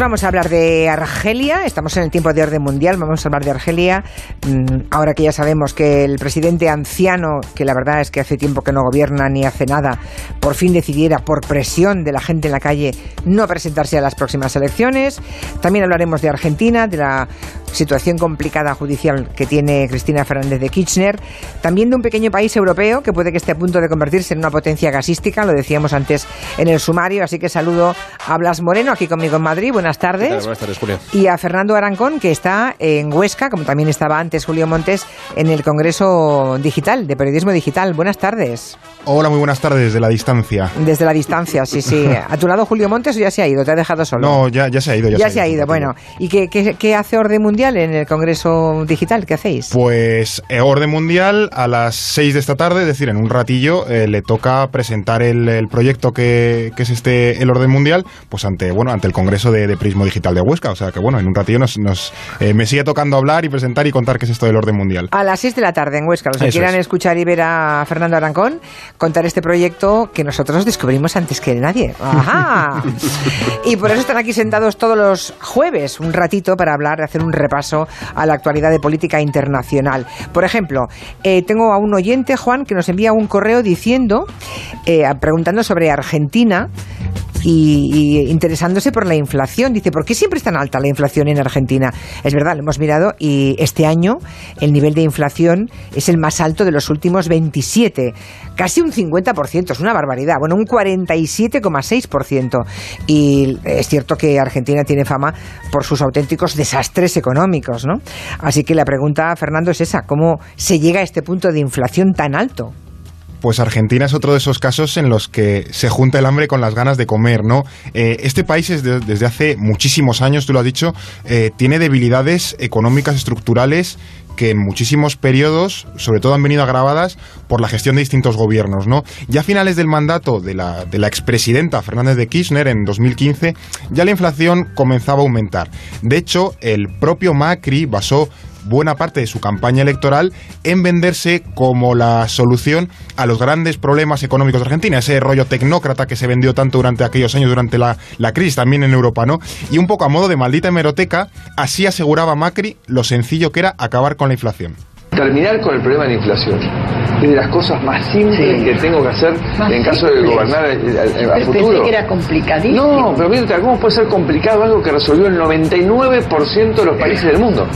vamos a hablar de Argelia, estamos en el tiempo de orden mundial, vamos a hablar de Argelia, mm, ahora que ya sabemos que el presidente anciano, que la verdad es que hace tiempo que no gobierna ni hace nada, por fin decidiera, por presión de la gente en la calle, no presentarse a las próximas elecciones. También hablaremos de Argentina, de la situación complicada judicial que tiene Cristina Fernández de Kirchner, también de un pequeño país europeo que puede que esté a punto de convertirse en una potencia gasística, lo decíamos antes en el sumario, así que saludo a Blas Moreno aquí conmigo en Madrid, buenas tardes. Buenas tardes, Julio. Y a Fernando Arancón, que está en Huesca, como también estaba antes Julio Montes, en el Congreso Digital, de Periodismo Digital. Buenas tardes. Hola, muy buenas tardes desde la distancia. Desde la distancia, sí, sí. ¿A tu lado Julio Montes o ya se ha ido? ¿Te ha dejado solo? No, ya, ya se ha ido. Ya, se, ha ido, bueno. ¿Y qué, qué, qué, hace Orden Mundial en el Congreso Digital? ¿Qué hacéis? Pues eh, Orden Mundial a las 6 de esta tarde, es decir, en un ratillo, eh, le toca presentar el, el proyecto que, que, es este el Orden Mundial, pues ante bueno ante el Congreso de, de Prismo Digital de Huesca. O sea que bueno, en un ratillo nos, nos eh, me sigue tocando hablar y presentar y contar qué es esto del Orden Mundial. A las 6 de la tarde en Huesca, los que Eso quieran es. escuchar y ver a Fernando Arancón contar este proyecto que nosotros descubrimos antes que nadie. ¡Ajá! y por eso están aquí sentados todos los jueves, un ratito para hablar, hacer un repaso a la actualidad de política internacional. Por ejemplo, eh, tengo a un oyente, Juan, que nos envía un correo diciendo, eh, preguntando sobre Argentina. Y, y, interesándose por la inflación. Dice, ¿por qué siempre es tan alta la inflación en Argentina? Es verdad, lo hemos mirado y este año el nivel de inflación es el más alto de los últimos 27, casi un 50%, es una barbaridad, bueno, un 47,6%. Y es cierto que Argentina tiene fama por sus auténticos desastres económicos, ¿no? Así que la pregunta, Fernando, es esa, ¿cómo se llega a este punto de inflación tan alto? Pues Argentina es otro de esos casos en los que se junta el hambre con las ganas de comer, ¿no? Eh, este país es de, desde hace muchísimos años, tú lo has dicho, eh, tiene debilidades económicas estructurales que en muchísimos periodos, sobre todo, han venido agravadas por la gestión de distintos gobiernos, ¿no? Ya a finales del mandato de la, de la expresidenta Fernández de Kirchner en 2015, ya la inflación comenzaba a aumentar. De hecho, el propio Macri basó buena parte de su campaña electoral en venderse como la solución a los grandes problemas económicos de Argentina, ese rollo tecnócrata que se vendió tanto durante aquellos años, durante la, la crisis también en Europa, ¿no? Y un poco a modo de maldita hemeroteca, así aseguraba Macri lo sencillo que era acabar con la inflación. Terminar con el problema de la inflación es de las cosas más simples sí. que tengo que hacer más en caso de gobernar a, a futuro. Pensé que era complicadísimo. No, pero mira, ¿cómo puede ser complicado algo que resolvió el 99% de los países del mundo?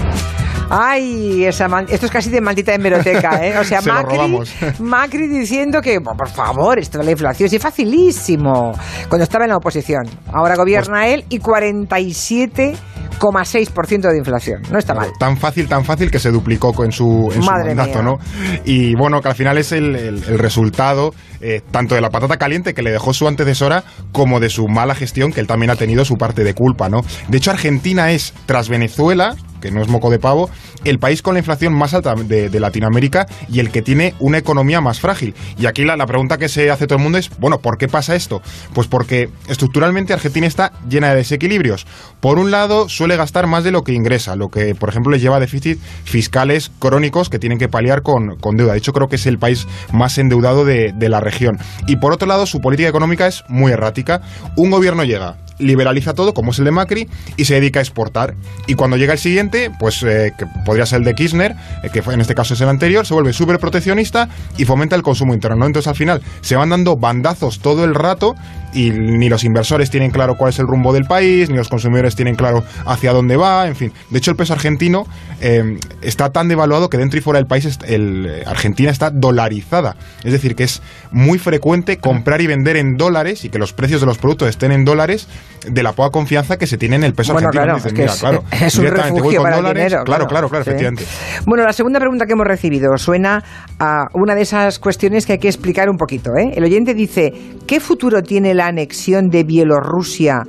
Ay, esa man... esto es casi de maldita hemeroteca, ¿eh? O sea, Macri, Macri diciendo que, por favor, esto de la inflación es facilísimo. Cuando estaba en la oposición. Ahora gobierna pues... él y 47 6% de inflación. No está mal. Tan fácil, tan fácil que se duplicó en su, en su mandato, ¿no? Y bueno, que al final es el, el, el resultado eh, tanto de la patata caliente que le dejó su antecesora como de su mala gestión que él también ha tenido su parte de culpa, ¿no? De hecho, Argentina es, tras Venezuela, que no es moco de pavo, el país con la inflación más alta de, Latinoamérica y el que tiene una economía más frágil. Y aquí la, la, pregunta que se hace todo el mundo es, bueno, ¿por qué pasa esto? Pues porque estructuralmente Argentina está llena de desequilibrios. Por un lado, suele gastar más de lo que ingresa, lo que, por ejemplo, les lleva a déficit fiscales crónicos que tienen que paliar con, con deuda. De hecho, creo que es el país más endeudado de, de la región. Y por otro lado, su política económica es muy errática. Un gobierno llega, liberaliza todo, como es el de Macri, y se dedica a exportar. Y cuando llega el siguiente, pues eh, que podría ser el de Kirchner, eh, que fue, en este caso es el anterior, se vuelve súper proteccionista y fomenta el consumo interno. ¿no? Entonces al final se van dando bandazos todo el rato y ni los inversores tienen claro cuál es el rumbo del país, ni los consumidores tienen claro hacia dónde va, en fin. De hecho, el peso argentino eh, está tan devaluado que dentro y fuera del país el, Argentina está dolarizada. Es decir, que es muy frecuente comprar y vender en dólares y que los precios de los productos estén en dólares de la poca confianza que se tiene en el peso bueno, argentino. Claro, es, que mira, es, claro, es un refugio para dólares. el dinero. Claro, claro, claro, sí. efectivamente. Bueno, la segunda pregunta que hemos recibido suena a una de esas cuestiones que hay que explicar un poquito. ¿eh? El oyente dice, ¿qué futuro tiene la anexión de Bielorrusia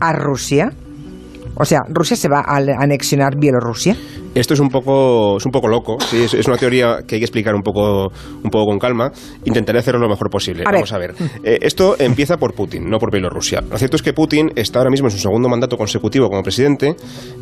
a Rusia? O sea, ¿Rusia se va a anexionar Bielorrusia? Esto es un poco, es un poco loco, ¿sí? es, una teoría que hay que explicar un poco, un poco con calma. Intentaré hacerlo lo mejor posible. Vamos a ver. Eh, esto empieza por Putin, no por Bielorrusia. Lo cierto es que Putin está ahora mismo en su segundo mandato consecutivo como presidente,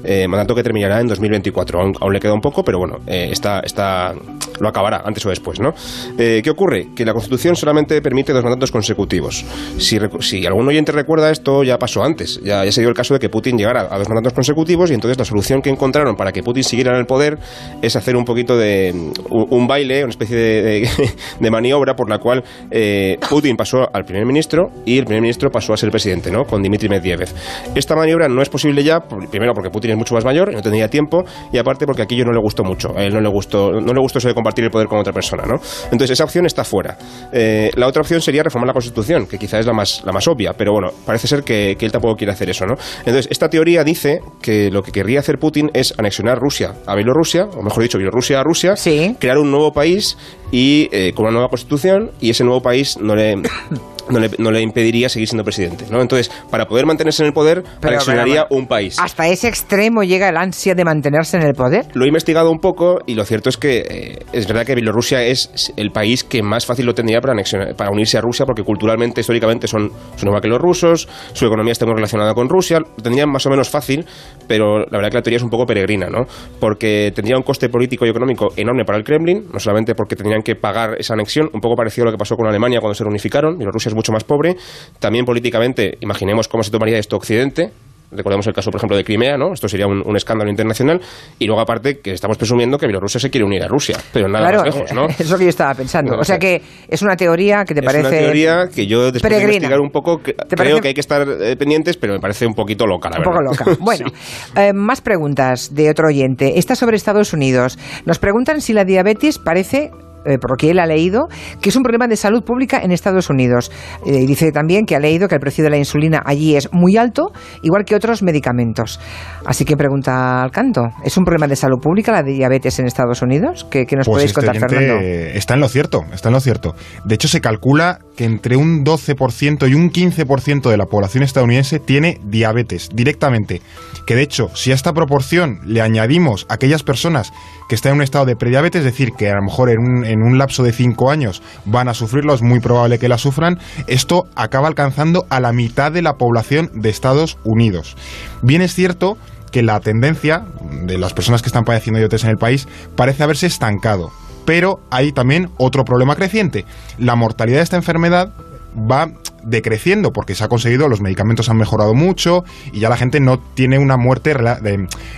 eh, mandato que terminará en 2024. Aún, le queda un poco, pero bueno, eh, está, está, lo acabará antes o después. ¿no? ¿Qué ocurre? Que la Constitución solamente permite dos mandatos consecutivos. Si, si algún oyente recuerda esto, ya pasó antes. Ya, ya se dio el caso de que Putin llegara a dos mandatos consecutivos y entonces la solución que encontraron para que Putin siguiera en el poder es hacer un poquito de un, baile, una especie de, maniobra por la cual eh, Putin pasó al primer ministro y el primer ministro pasó a ser presidente, ¿no? Con Dmitry Medvedev. Esta maniobra no es posible ya, primero porque Putin es mucho más mayor y no tenía tiempo, y aparte porque aquello no le gustó mucho. A él no le gustó, no le gustó eso de compartir el poder con otra persona, ¿no? Entonces esa opción está fuera. Eh, la otra opción sería reformar la Constitución, que quizá es la más, la más obvia, pero bueno, parece ser que, que él tampoco quiere hacer eso, ¿no? Entonces, esta teoría dice que lo que querría hacer Putin es anexionar Rusia a Bielorrusia, o mejor dicho, Bielorrusia a Rusia, crear un nuevo país y eh, con una nueva constitución y ese nuevo país no le no le, no le, impediría seguir siendo presidente. ¿no? Entonces, para poder mantenerse en el poder, presionaría un país. ¿Hasta ese extremo llega el ansia de mantenerse en el poder? Lo he investigado un poco y lo cierto es que eh, es verdad que Bielorrusia es el país que más fácil lo tendría para, para unirse a Rusia porque culturalmente, históricamente son, son igual que los rusos, su economía está muy relacionada con Rusia, lo tendrían más o menos fácil, pero la verdad que la teoría es un poco peregrina, ¿no? porque tendría un coste político y económico enorme para el Kremlin, no solamente porque tendrían que pagar esa anexión, un poco parecido a lo que pasó con Alemania cuando se reunificaron, Bielorrusia es mucho más pobre. También políticamente, imaginemos cómo se tomaría esto Occidente. Recordemos el caso, por ejemplo, de Crimea, ¿no? Esto sería un, escándalo internacional. Y luego, aparte, que estamos presumiendo que Bielorrusia se quiere unir a Rusia, pero nada más lejos, ¿no? Es lo que yo estaba pensando. o sea que es una teoría que te parece. Es una teoría que yo, después de investigar un poco, creo que hay que estar eh, pendientes, pero me parece un poquito loca, la un poco loca. Bueno, eh, más preguntas de otro oyente. Esta sobre Estados Unidos. Nos preguntan si la diabetes parece eh, por lo que él ha leído, que es un problema de salud pública en Estados Unidos. Eh, dice también que ha leído que el precio de la insulina allí es muy alto, igual que otros medicamentos. Así que pregunta al canto, ¿es un problema de salud pública la diabetes en Estados Unidos? ¿Qué, nos pues podéis este contar, Fernando? Está en lo cierto, está en lo cierto. De hecho, se calcula que entre un 12% y un 15% de la población estadounidense tiene diabetes directamente. Que de hecho, si a esta proporción le añadimos aquellas personas que están en un estado de prediabetes, es decir, que a lo mejor en un, en un lapso de 5 años van a sufrirlo, es muy probable que la sufran, esto acaba alcanzando a la mitad de la población de Estados Unidos. Bien es cierto que la tendencia de las personas que están padeciendo diabetes en el país parece haberse estancado. Pero hay también otro problema creciente. La mortalidad de esta enfermedad va decreciendo porque se ha conseguido, los medicamentos han mejorado mucho y ya la gente no tiene una muerte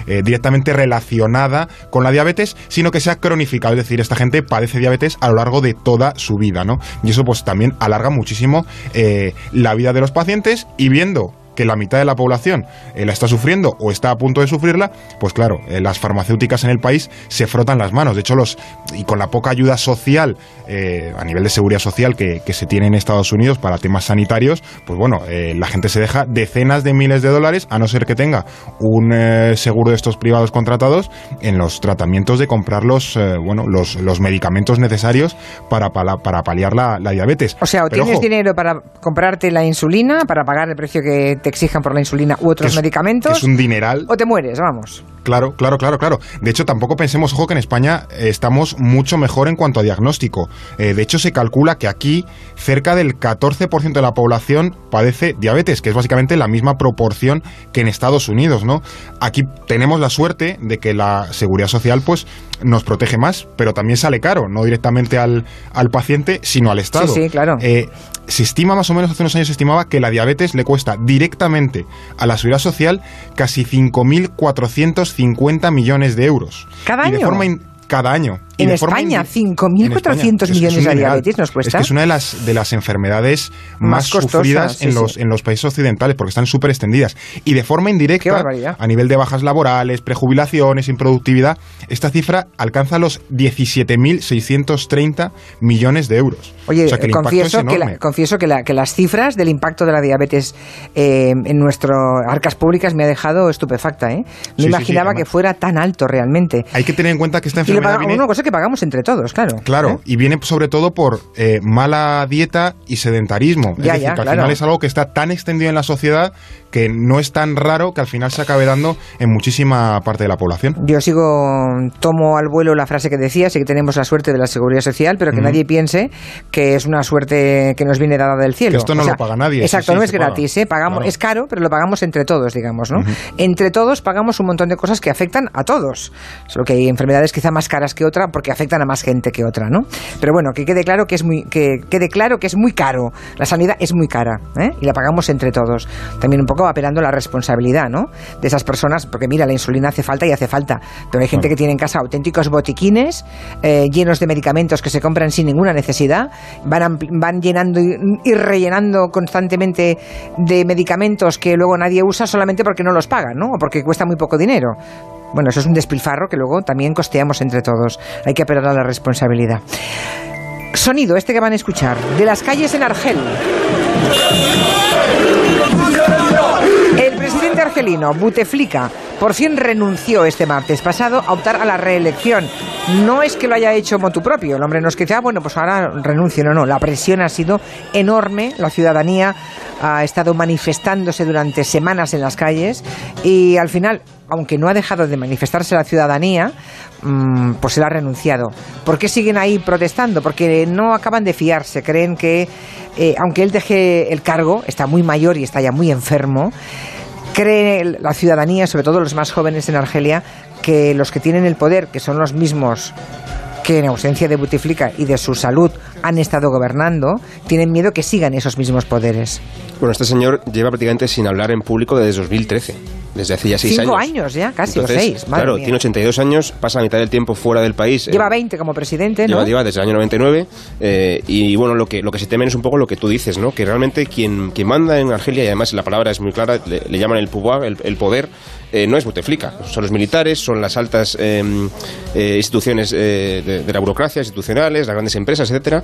eh, directamente relacionada con la diabetes, sino que se ha cronificado, es decir, esta gente padece diabetes a lo largo de toda su vida, ¿no? Y eso pues también alarga muchísimo eh, la vida de los pacientes y viendo que la mitad de la población eh, la está sufriendo o está a punto de sufrirla, pues claro, eh, las farmacéuticas en el país se frotan las manos. De hecho, los y con la poca ayuda social eh, a nivel de seguridad social que, se tiene en Estados Unidos para temas sanitarios, pues bueno, la gente se deja decenas de miles de dólares, a no ser que tenga un seguro de estos privados contratados, en los tratamientos de comprar los, bueno, los, los medicamentos necesarios para, para, paliar la, diabetes. O sea, o tienes dinero para comprarte la insulina, para pagar el precio que te exijan por la insulina u otros medicamentos. Es un dineral. O te mueres, vamos. Claro, claro, claro, claro. De hecho, tampoco pensemos, ojo, que en España eh, estamos mucho mejor en cuanto a diagnóstico. Eh, de hecho, se calcula que aquí cerca del 14% de la población padece diabetes, que es básicamente la misma proporción que en Estados Unidos, ¿no? Aquí tenemos la suerte de que la seguridad social, pues, nos protege más, pero también sale caro, no directamente al, al paciente, sino al Estado. Sí, sí, claro. Eh, se estima más o menos, hace unos años se estimaba que la diabetes le cuesta directamente a la seguridad social casi 5.450 millones de euros. Cada año. De forma cada año. En España, 5.400 millones de diabetes nos cuesta. Es que es una de las, de las enfermedades más, sufridas en, los, en los países occidentales porque están súper extendidas. Y de forma indirecta, a nivel de bajas laborales, prejubilaciones, improductividad, esta cifra alcanza los 17.630 millones de euros. Oye, confieso, que confieso que, que, las cifras del impacto de la diabetes eh, en nuestras arcas públicas me ha dejado estupefacta. ¿eh? No imaginaba que fuera tan alto realmente. Hay que tener en cuenta que esta enfermedad una cosa que pagamos entre todos, claro. Claro, ¿eh? y viene sobre todo por eh, mala dieta y sedentarismo. es decir, que al final es algo que está tan extendido en la sociedad que no es tan raro que al final se acabe dando en muchísima parte de la población. Yo sigo, tomo al vuelo la frase que decía, sí que tenemos la suerte de la seguridad social, pero que nadie piense que es una suerte que nos viene dada del cielo. esto no lo paga nadie. Exacto, no es gratis, ¿eh? pagamos, es caro, pero lo pagamos entre todos, digamos, ¿no? Entre todos pagamos un montón de cosas que afectan a todos. Solo que hay enfermedades quizá más caras que otra porque afectan a más gente que otra, ¿no? Pero bueno, que quede claro que es muy, que quede claro que es muy caro. La sanidad es muy cara, ¿eh? Y la pagamos entre todos. También un poco apelando a la responsabilidad, ¿no? De esas personas, porque mira, la insulina hace falta y hace falta, pero hay gente que tiene en casa auténticos botiquines eh, llenos de medicamentos que se compran sin ninguna necesidad, van, van llenando y, rellenando constantemente de medicamentos que luego nadie usa solamente porque no los pagan, ¿no? O porque cuesta muy poco dinero. Bueno, eso es un despilfarro que luego también costeamos entre todos. Hay que apelar a la responsabilidad. Sonido, este que van a escuchar, de las calles en Argel. El presidente argelino, Buteflika, por fin renunció este martes pasado a optar a la reelección. No es que lo haya hecho motu propio, el hombre no es que ah, bueno, pues ahora renuncio, no, no, la presión ha sido enorme, la ciudadanía ha estado manifestándose durante semanas en las calles y al final, aunque no ha dejado de manifestarse la ciudadanía, mm, pues él ha renunciado. ¿Por qué siguen ahí protestando? Porque no acaban de fiarse, creen que eh, aunque él deje el cargo, está muy mayor y está ya muy enfermo, cree la ciudadanía, sobre todo los más jóvenes en Argelia, que los que tienen el poder, que son los mismos que en ausencia de Butiflika y de su salud han estado gobernando, tienen miedo que sigan esos mismos poderes. Bueno, este señor lleva prácticamente sin hablar en público desde 2013 desde hace ya seis Cinco años. ya, casi, o seis. claro, tiene 82 años, pasa mitad del tiempo fuera del país. Lleva 20 como presidente, ¿no? Lleva, desde el año 99. Eh, y bueno, lo que, lo que se temen es un poco lo que tú dices, ¿no? Que realmente quien, quien manda en Argelia, y además la palabra es muy clara, le, llaman el pouvoir, el, poder, eh, no es Bouteflika. Son los militares, son las altas em, eh, instituciones de, la burocracia, institucionales, las grandes empresas, etcétera.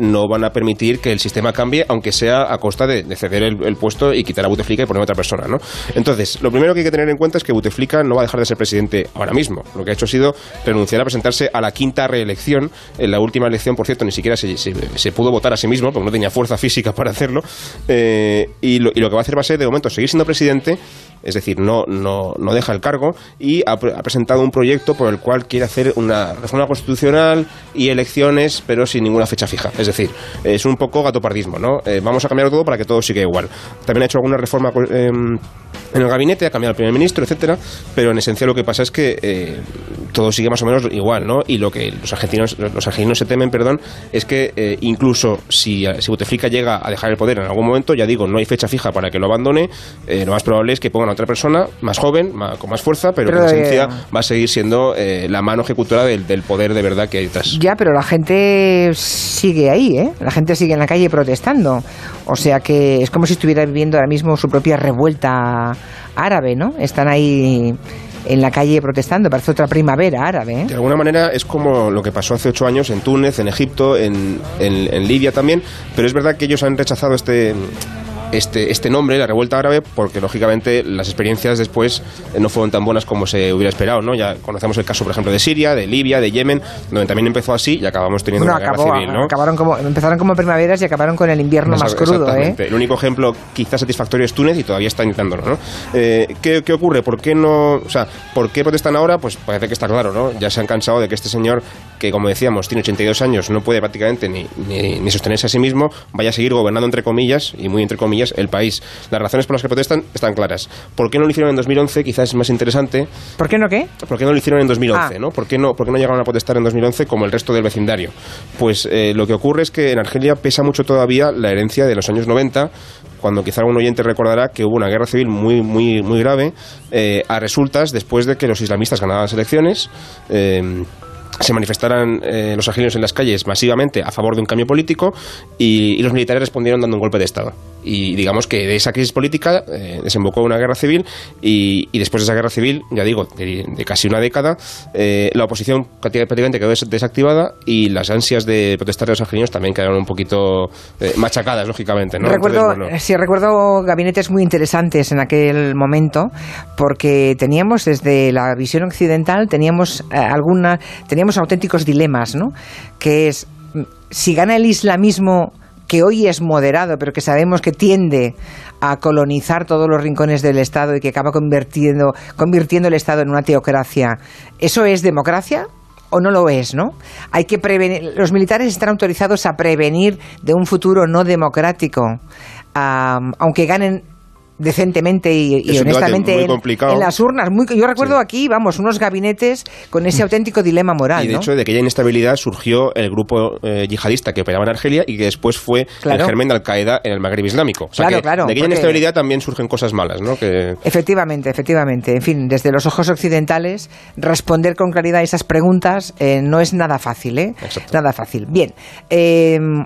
No van a permitir que el sistema cambie, aunque sea a costa de, ceder el, puesto y quitar a Bouteflika y poner a otra persona, ¿no? Entonces, lo primero que hay que tener en cuenta es que Bouteflika no va a dejar de ser presidente ahora mismo. Lo que ha hecho ha sido renunciar a presentarse a la quinta reelección. En la última elección, por cierto, ni siquiera se, pudo votar a sí mismo porque no tenía fuerza física para hacerlo. Eh, y, lo, y lo que va a hacer va a ser, de momento, seguir siendo presidente es decir, no, no, no deja el cargo y ha, presentado un proyecto por el cual quiere hacer una reforma constitucional y elecciones, pero sin ninguna fecha fija. Es decir, es un poco gatopardismo, ¿no? Eh, vamos a cambiar todo para que todo siga igual. También ha hecho alguna reforma em, en el gabinete, ha cambiado el primer ministro, etcétera, pero en esencia lo que pasa es que eh, todo sigue más o menos igual, ¿no? Y lo que los argentinos, los argentinos se temen, perdón, es que eh, incluso si, si Bouteflika llega a dejar el poder en algún momento, ya digo, no hay fecha fija para que lo abandone, lo más probable es que pongan otra persona, más joven, con más fuerza, pero, que en esencia eh, va a seguir siendo eh, la mano ejecutora del, poder de verdad que hay detrás. Ya, pero la gente sigue ahí, ¿eh? La gente sigue en la calle protestando. O sea que es como si estuviera viviendo ahora mismo su propia revuelta árabe, ¿no? Están ahí en la calle protestando, parece otra primavera árabe. ¿eh? De alguna manera es como lo que pasó hace ocho años en Túnez, en Egipto, en, en Libia también, pero es verdad que ellos han rechazado este, este, este nombre, la revuelta árabe, porque lógicamente las experiencias después eh, no fueron tan buenas como se hubiera esperado, ¿no? Ya conocemos el caso, por ejemplo, de Siria, de Libia, de Yemen, donde también empezó así y acabamos teniendo una guerra civil, ¿no? Acabaron como, empezaron como primaveras y acabaron con el invierno más crudo, ¿eh? El único ejemplo quizás satisfactorio es Túnez y todavía está intentándolo, ¿no? Eh, ¿qué, ¿qué, ocurre? ¿Por qué no, o sea, por qué protestan ahora? Pues parece que está claro, ¿no? Ya se han cansado de que este señor, que como decíamos, tiene 82 años, no puede prácticamente ni, ni, ni sostenerse a sí mismo, vaya a seguir gobernando entre comillas, y muy entre comillas, el país. Las razones por las que protestan están claras. ¿Por qué no lo hicieron en 2011? Quizás es más interesante. ¿Por qué no qué? ¿Por qué no lo hicieron en 2011? Ah. ¿no? ¿Por, qué no, ¿Por qué no llegaron a protestar en 2011 como el resto del vecindario? Pues eh, lo que ocurre es que en Argelia pesa mucho todavía la herencia de los años 90 cuando quizá algún oyente recordará que hubo una guerra civil muy, muy, muy grave eh, a resultas después de que los islamistas ganaban las elecciones. Eh, se manifestaran eh, los argelinos en las calles masivamente a favor de un cambio político y, los militares respondieron dando un golpe de Estado. Y digamos que de esa crisis política eh, desembocó una guerra civil y, después de esa guerra civil, ya digo, de, casi una década, eh, la oposición prácticamente quedó desactivada y las ansias de protestar de los argelinos también quedaron un poquito eh, machacadas, lógicamente. ¿no? Recuerdo, sí, recuerdo gabinetes muy interesantes en aquel momento porque teníamos desde la visión occidental, teníamos, alguna, teníamos auténticos dilemas, ¿no? que es si gana el islamismo que hoy es moderado, pero que sabemos que tiende a colonizar todos los rincones del Estado y que acaba convirtiendo, convirtiendo el Estado en una teocracia, ¿eso es democracia? o no lo es, ¿no? Hay que prevenir, los militares están autorizados a prevenir de un futuro no democrático, aunque ganen decentemente y, honestamente en, las urnas. Muy, yo recuerdo aquí, vamos, unos gabinetes con ese auténtico dilema moral. Y de hecho, de aquella inestabilidad surgió el grupo eh, yihadista que operaba en Argelia y que después fue el germen de Al-Qaeda en el Magreb Islámico. claro, claro. De aquella inestabilidad también surgen cosas malas, ¿no? Efectivamente, efectivamente. En fin, desde los ojos occidentales, responder con claridad a esas preguntas eh, no es nada fácil, ¿eh? Nada fácil. Bien,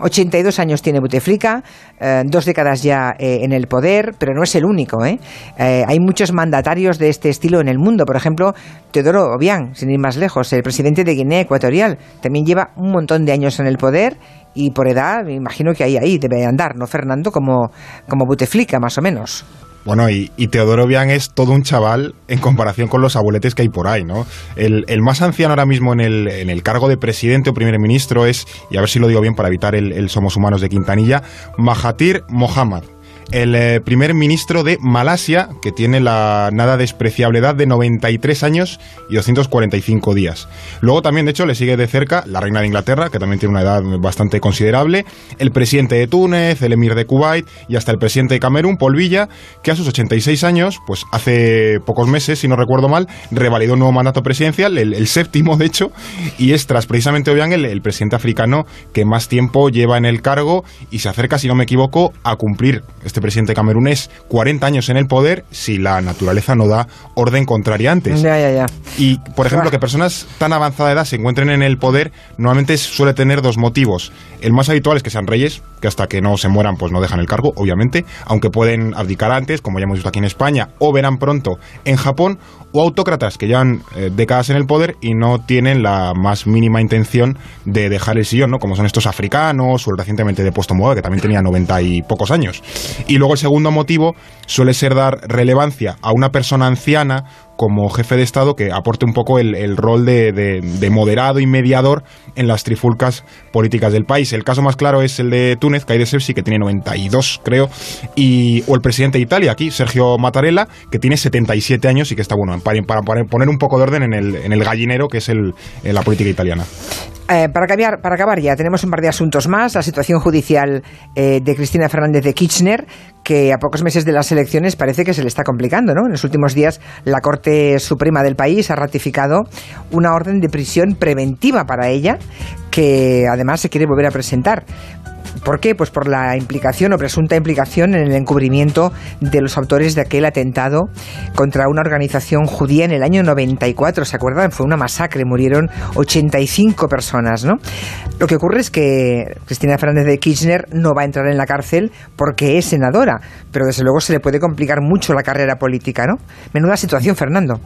82 em, años tiene Buteflika, eh, dos décadas ya en el poder, pero no es el único. ¿eh? ¿eh? hay muchos mandatarios de este estilo en el mundo. Por ejemplo, Teodoro Obiang, sin ir más lejos, el presidente de Guinea Ecuatorial, también lleva un montón de años en el poder y por edad, me imagino que ahí, ahí debe andar, ¿no, Fernando? Como, como Buteflika, más o menos. Bueno, y, Teodoro Obiang es todo un chaval en comparación con los abueletes que hay por ahí, ¿no? El, más anciano ahora mismo en el, en el, cargo de presidente o primer ministro es, y a ver si lo digo bien para evitar el, el Somos Humanos de Quintanilla, Mahathir Mohamad el eh, primer ministro de Malasia, que tiene la nada despreciable edad de 93 años y 245 días. Luego también, de hecho, le sigue de cerca la reina de Inglaterra, que también tiene una edad bastante considerable, el presidente de Túnez, el emir de Kuwait y hasta el presidente de Camerún, Paul Villa, que a sus 86 años, pues hace pocos meses, si no recuerdo mal, revalidó un nuevo mandato presidencial, el, séptimo de hecho, y es tras precisamente Obiang el, el presidente africano que más tiempo lleva en el cargo y se acerca, si no me equivoco, a cumplir este este presidente camerunés 40 años en el poder si la naturaleza no da orden contraria antes. Ya, ya, ya. Y, por ejemplo, que personas tan avanzada edad se encuentren en el poder normalmente suele tener dos motivos. El más habitual es que sean reyes, que hasta que no se mueran pues no dejan el cargo, obviamente, aunque pueden abdicar antes, como ya hemos visto aquí en España, o verán pronto en Japón, o autócratas que llevan eh, décadas en el poder y no tienen la más mínima intención de dejar el sillón, ¿no? Como son estos africanos o el recientemente depuesto Mugabe, que también tenía 90 y pocos años. Y luego el segundo motivo suele ser dar relevancia a una persona anciana como jefe de Estado que aporte un poco el, rol de, moderado y mediador en las trifulcas políticas del país. El caso más claro es el de Túnez, de Sepsi, que tiene 92, creo, y, o el presidente de Italia, aquí, Sergio Mattarella, que tiene 77 años y que está, bueno, para, para poner un poco de orden en el, en el gallinero que es el, la política italiana. Eh, para, cambiar, para acabar ya, tenemos un par de asuntos más. La situación judicial eh, de Cristina Fernández de Kirchner, que a pocos meses de las elecciones parece que se le está complicando. ¿no? En los últimos días, la Corte Suprema del país ha ratificado una orden de prisión preventiva para ella, que además se quiere volver a presentar. ¿Por qué? Pues por la implicación o presunta implicación en el encubrimiento de los autores de aquel atentado contra una organización judía en el año 94. ¿Se acuerdan? Fue una masacre, murieron 85 personas, ¿no? Lo que ocurre es que Cristina Fernández de Kirchner no va a entrar en la cárcel porque es senadora, pero desde luego se le puede complicar mucho la carrera política, ¿no? Menuda situación, Fernando.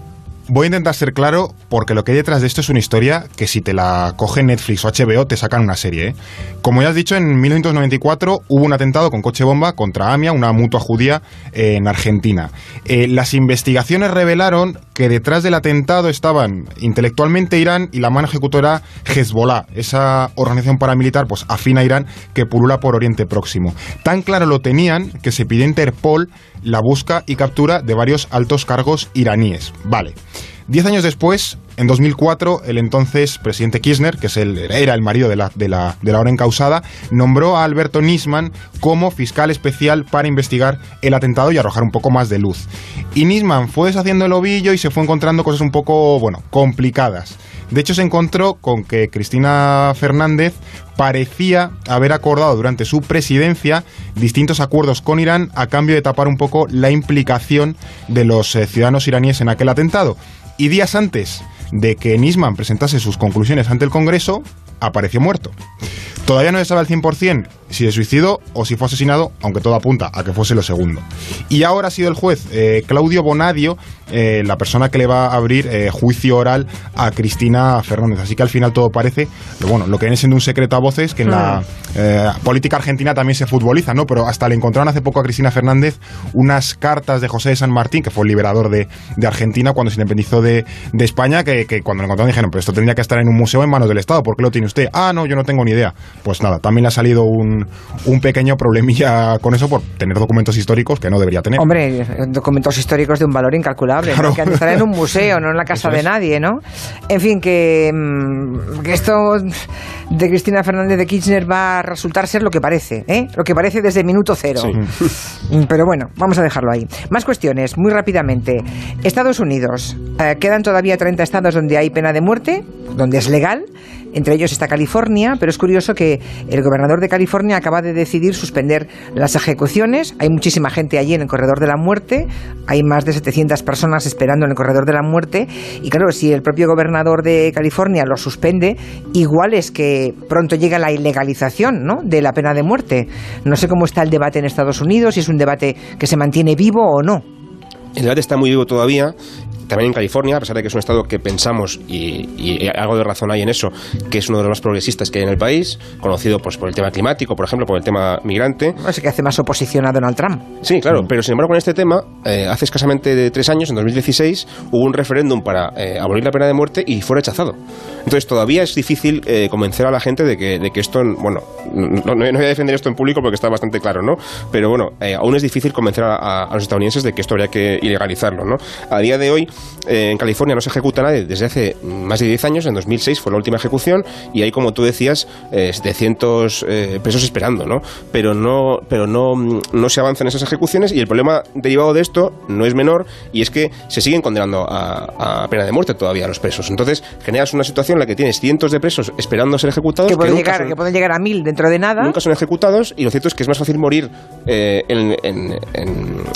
Voy a intentar ser claro porque lo que hay detrás de esto es una historia que si te la coge Netflix o HBO te sacan una serie. ¿eh? Como ya has dicho, en 1994 hubo un atentado con coche bomba contra AMIA, una mutua judía en Argentina. Eh, las investigaciones revelaron que detrás del atentado estaban intelectualmente Irán y la mano ejecutora Hezbollah, esa organización paramilitar pues afín a Irán que pulula por Oriente Próximo. Tan claro lo tenían que se pidió Interpol la busca y captura de varios altos cargos iraníes. Vale. Diez años después, en 2004, el entonces presidente Kirchner, que es el, era el marido de la, de, la, de la hora encausada, nombró a Alberto Nisman como fiscal especial para investigar el atentado y arrojar un poco más de luz. Y Nisman fue deshaciendo el ovillo y se fue encontrando cosas un poco, bueno, complicadas. De hecho, se encontró con que Cristina Fernández parecía haber acordado durante su presidencia distintos acuerdos con Irán a cambio de tapar un poco la implicación de los eh, ciudadanos iraníes en aquel atentado. Y días antes de que Nisman presentase sus conclusiones ante el Congreso, apareció muerto. Todavía no se sabe al 100% si se suicidó o si fue asesinado, aunque todo apunta a que fuese lo segundo. Y ahora ha sido el juez eh, Claudio Bonadio eh, la persona que le va a abrir eh, juicio oral a Cristina Fernández. Así que al final todo parece, bueno, lo que viene siendo un secreto a voces, que en la hmm. política argentina también se futboliza, ¿no? Pero hasta le encontraron hace poco a Cristina Fernández unas cartas de José de San Martín, que fue el liberador de, Argentina cuando se independizó de, España, que, cuando lo encontraron dijeron, pero esto tendría que estar en un museo en manos del Estado, ¿por qué lo tiene usted? Ah, no, yo no tengo ni idea. Pues nada, también le ha salido un, un pequeño problemilla con eso por tener documentos históricos que no debería tener. Hombre, documentos históricos de un valor incalculable, que han de estar en un museo, no en la casa de nadie, ¿no? En fin, que, mm, que, esto de Cristina Fernández de Kirchner va a resultar ser lo que parece, ¿eh? Lo que parece desde minuto cero. Mm, pero bueno, vamos a dejarlo ahí. Más cuestiones, muy rápidamente. Estados Unidos. Eh, quedan todavía 30 estados donde hay pena de muerte, donde es legal. Entre ellos está California, pero es curioso que el gobernador de California acaba de decidir suspender las ejecuciones. Hay muchísima gente allí en el corredor de la muerte. Hay más de 700 personas esperando en el corredor de la muerte. Y claro, si el propio gobernador de California lo suspende, igual es que pronto llega la ilegalización ¿no? de la pena de muerte. No sé cómo está el debate en Estados Unidos, si es un debate que se mantiene vivo o no. El debate está muy vivo todavía también en California, a pesar de que es un estado que pensamos, y, algo de razón hay en eso, que es uno de los más progresistas que hay en el país, conocido pues, por el tema climático, por ejemplo, por el tema migrante. Así que hace más oposición a Donald Trump. Sí, claro, pero sin embargo con este tema, eh, hace escasamente tres años, en 2016, hubo un referéndum para eh, abolir la pena de muerte y fue rechazado. Entonces todavía es difícil eh, convencer a la gente de que, de que esto, bueno, no, voy a defender esto en público porque está bastante claro, ¿no? Pero bueno, aún es difícil convencer a, a, los estadounidenses de que esto habría que ilegalizarlo, ¿no? A día de hoy, eh, en California no se ejecuta nadie desde hace más de 10 años, en 2006 fue la última ejecución y hay, como tú decías, 700 eh, eh, presos esperando, ¿no? Pero, no, pero no, no se avanzan esas ejecuciones y el problema derivado de esto no es menor y es que se siguen condenando a, pena de muerte todavía a los presos. Entonces generas una situación en la que tienes cientos de presos esperando ser ejecutados. Que pueden, llegar, que pueden llegar a mil dentro de nada. Nunca son ejecutados y lo cierto es que es más fácil morir en,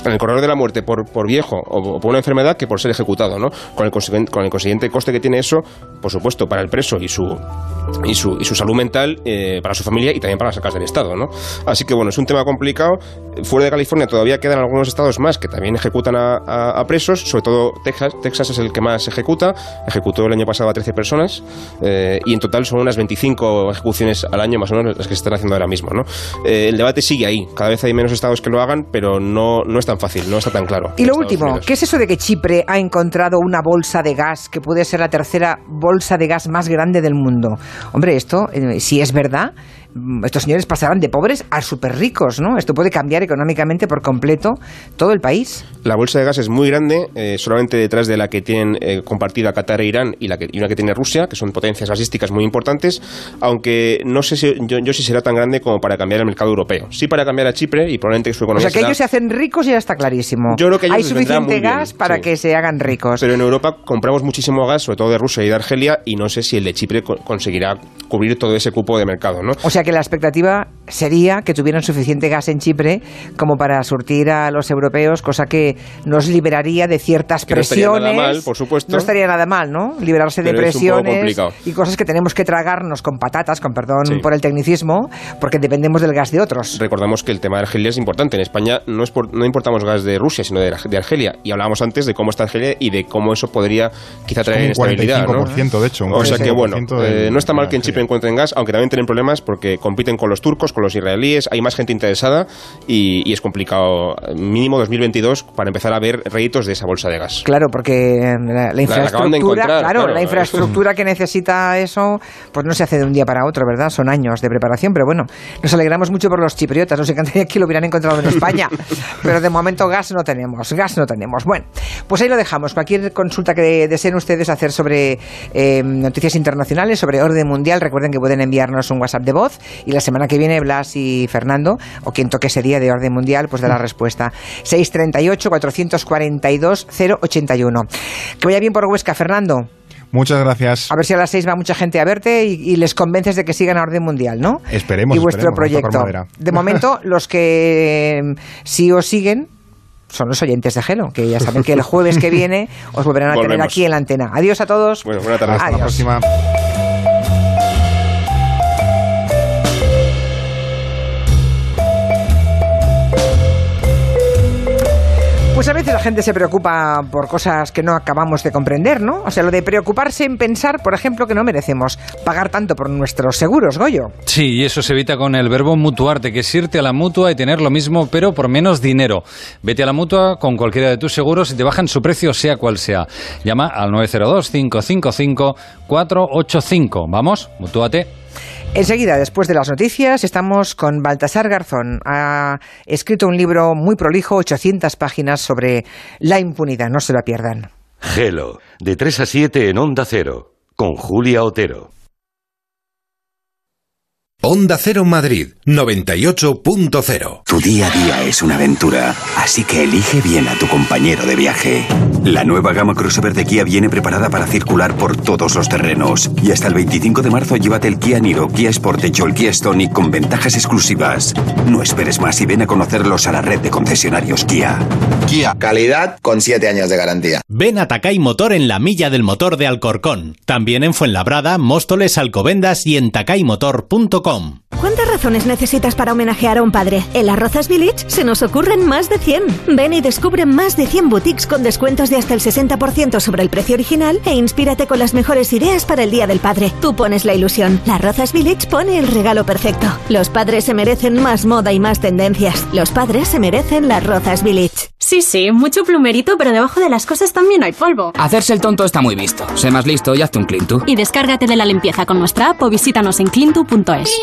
el corredor de la muerte por, por viejo o por una enfermedad que por ser ejecutado. Con el, con el consiguiente coste que tiene eso, por supuesto, para el preso y su, y su, y su salud mental, eh, para su familia y también para las arcas del Estado, ¿no? Así que, bueno, es un tema complicado. Fuera de California todavía quedan algunos estados más que también ejecutan a, presos, sobre todo Texas. Texas es el que más ejecuta. Ejecutó el año pasado a 13 personas eh, y en total son unas 25 ejecuciones al año, más o menos, las que se están haciendo ahora mismo, ¿no? Eh, el debate sigue ahí. Cada vez hay menos estados que lo hagan, pero no, no es tan fácil, no está tan claro. Y lo último, ¿qué es eso de que Chipre ha encontrado una bolsa de gas que puede ser la tercera bolsa de gas más grande del mundo. Hombre, esto, eh, si es verdad, estos señores pasarán de pobres a súper ricos, ¿no? Esto puede cambiar económicamente por completo todo el país. La bolsa de gas es muy grande, eh, solamente detrás de la que tienen eh, compartida Qatar e Irán y, la que, y una que tiene Rusia, que son potencias gasísticas muy importantes, aunque no sé si yo, yo si será tan grande como para cambiar el mercado europeo. Sí para cambiar a Chipre y probablemente su economía O sea que ellos se hacen ricos y ya está clarísimo. Yo creo que Hay suficiente gas para que se hagan ricos. Pero en Europa compramos muchísimo gas, sobre todo de Rusia y de Argelia, y no sé si el de Chipre conseguirá cubrir todo ese cupo de mercado, ¿no? O sea que la expectativa sería que tuvieran suficiente gas en Chipre como para surtir a los europeos, cosa que nos liberaría de ciertas presiones. No estaría nada mal, por supuesto. No estaría nada mal, ¿no? Liberarse de presiones y cosas que tenemos que tragarnos con patatas, con perdón por el tecnicismo, porque dependemos del gas de otros. Recordamos que el tema de Argelia es importante. En España no, es no importamos gas de Rusia, sino de, Argelia. Y hablábamos antes de cómo está Argelia y de cómo eso podría quizá traer inestabilidad. ¿no? de hecho. o sea que bueno, eh, no está mal que en Chipre encuentren gas, aunque también tienen problemas porque compiten con los turcos, con los israelíes, hay más gente interesada y, es complicado, mínimo 2022, para empezar a ver réditos de esa bolsa de gas. Claro, porque la, infraestructura, claro, la infraestructura que necesita eso, pues no se hace de un día para otro, ¿verdad? Son años de preparación, pero bueno, nos alegramos mucho por los chipriotas, nos encantaría que lo hubieran encontrado en España, pero de momento gas no tenemos, gas no tenemos. Bueno, pues ahí lo dejamos. Cualquier consulta que deseen ustedes hacer sobre eh, noticias internacionales, sobre orden mundial, recuerden que pueden enviarnos un WhatsApp de voz y la semana que viene Blas y Fernando, o quien toque ese día de orden mundial, pues da la respuesta. 638-442-081. Que vaya bien por Huesca, Fernando. Muchas gracias. A ver si a las seis va mucha gente a verte y, les convences de que sigan a orden mundial, ¿no? Esperemos. Y vuestro proyecto. De momento, los que sí os siguen, son los oyentes de Gelo, que ya saben que el jueves que viene os volverán a tener aquí en la antena. Adiós a todos. Bueno, buena tarde. Hasta la próxima. La gente se preocupa por cosas que no acabamos de comprender, ¿no? O sea, lo de preocuparse en pensar, por ejemplo, que no merecemos pagar tanto por nuestros seguros, Goyo. Sí, y eso se evita con el verbo mutuarte, que es irte a la mutua y tener lo mismo, pero por menos dinero. Vete a la mutua con cualquiera de tus seguros y te bajan su precio, sea cual sea. Llama al 902-555-485. Vamos, mutúate. Enseguida, después de las noticias, estamos con Baltasar Garzón. Ha escrito un libro muy prolijo, 800 páginas, sobre la impunidad. No se la pierdan. Gelo, de 3 a 7 en Onda Cero, con Julia Otero. Onda Cero Madrid 98.0 Tu día a día es una aventura, así que elige bien a tu compañero de viaje. La nueva gama crossover de Kia viene preparada para circular por todos los terrenos. Y hasta el 25 de marzo llévate el Kia Niro, Kia Sportage o el Kia Stonic con ventajas exclusivas. No esperes más y ven a conocerlos a la red de concesionarios Kia. Kia, calidad con 7 años de garantía. Ven a Takay Motor en la milla del motor de Alcorcón. También en Fuenlabrada, Móstoles, Alcobendas y en takaymotor.com. ¿Cuántas razones necesitas para homenajear a un padre? En las Rozas Village se nos ocurren más de 100. Ven y descubre más de 100 boutiques con descuentos de hasta el 60% sobre el precio original e inspírate con las mejores ideas para el Día del Padre. Tú pones la ilusión. Las Rozas Village pone el regalo perfecto. Los padres se merecen más moda y más tendencias. Los padres se merecen las Rozas Village. Sí, sí, mucho plumerito, pero debajo de las cosas también hay polvo. Hacerse el tonto está muy visto. Sé más listo y hazte un Clintu. Y descárgate de la limpieza con nuestra app o visítanos en clintu.es.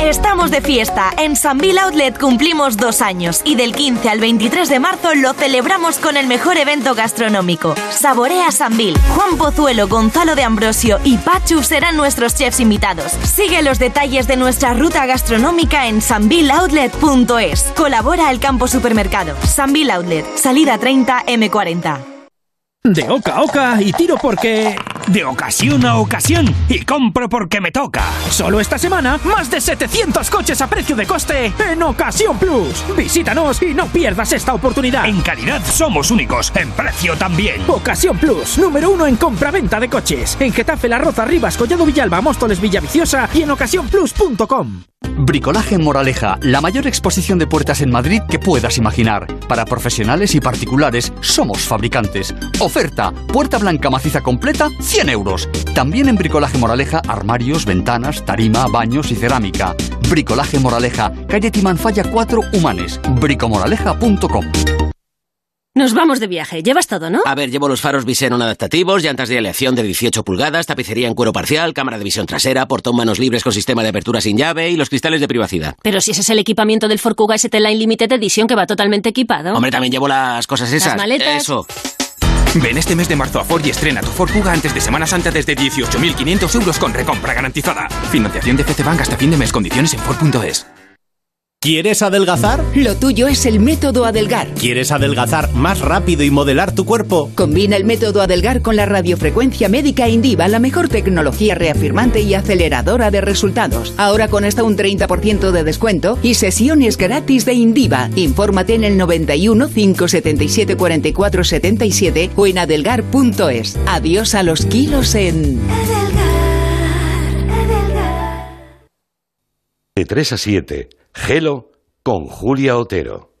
Estamos de fiesta. En Sanville Outlet cumplimos dos años y del 15 al 23 de marzo lo celebramos con el mejor evento gastronómico. Saborea Sanville. Juan Pozuelo, Gonzalo de Ambrosio y Pachu serán nuestros chefs invitados. Sigue los detalles de nuestra ruta gastronómica en sanvilleoutlet.es. Colabora el campo supermercado. Sanville Outlet, salida 30 M40. De oca a oca y tiro porque... De ocasión a ocasión y compro porque me toca. Solo esta semana, más de 700 coches a precio de coste en Ocasión Plus. Visítanos y no pierdas esta oportunidad. En calidad somos únicos, en precio también. Ocasión Plus, número uno en compra-venta de coches. En Getafe, La Roza, Rivas, Collado Villalba, Móstoles, Villaviciosa y en ocasiónplus.com. Bricolaje Moraleja, la mayor exposición de puertas en Madrid que puedas imaginar. Para profesionales y particulares, somos fabricantes. Oferta, puerta blanca maciza completa, 100 euros. También en Bricolaje Moraleja, armarios, ventanas, tarima, baños y cerámica. Bricolaje Moraleja, calle Timanfaya 4, Humanes. bricomoraleja.com Nos vamos de viaje. Llevas todo, ¿no? A ver, llevo los faros Visenon adaptativos, llantas de aleación de 18 pulgadas, tapicería en cuero parcial, cámara de visión trasera, portón manos libres con sistema de apertura sin llave y los cristales de privacidad. Pero si ese es el equipamiento del Ford Kuga ST Line Limited Edition que va totalmente equipado. Hombre, también llevo las cosas esas. Las maletas. Eso. Ven este mes de marzo a Ford y estrena tu Ford Kuga antes de Semana Santa desde 18.500 euros con recompra garantizada. Financiación de CC Bank hasta fin de mes. Condiciones en Ford.es. ¿Quieres adelgazar? Lo tuyo es el método Adelgar. ¿Quieres adelgazar más rápido y modelar tu cuerpo? Combina el método Adelgar con la radiofrecuencia médica Indiva, la mejor tecnología reafirmante y aceleradora de resultados. Ahora con hasta un 30% de descuento y sesiones gratis de Indiva. Infórmate en el 91 577 44 77 o en adelgar.es. Adiós a los kilos en De 3 a 7, Gelo con Julia Otero.